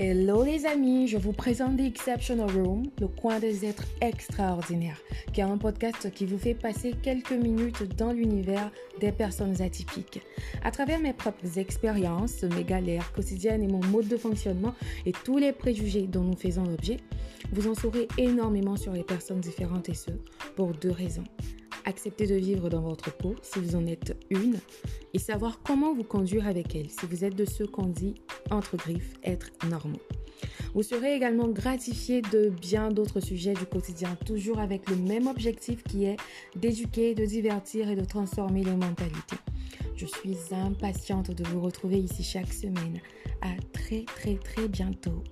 Hello les amis, je vous présente The Exceptional Room, le coin des êtres extraordinaires, qui est un podcast qui vous fait passer quelques minutes dans l'univers des personnes atypiques. À travers mes propres expériences, mes galères quotidiennes et mon mode de fonctionnement et tous les préjugés dont nous faisons l'objet, vous en saurez énormément sur les personnes différentes et ce, pour deux raisons. Accepter de vivre dans votre peau si vous en êtes une et savoir comment vous conduire avec elle si vous êtes de ceux qu'on dit entre griffes être normaux. Vous serez également gratifié de bien d'autres sujets du quotidien, toujours avec le même objectif qui est d'éduquer, de divertir et de transformer les mentalités. Je suis impatiente de vous retrouver ici chaque semaine. À très très très bientôt.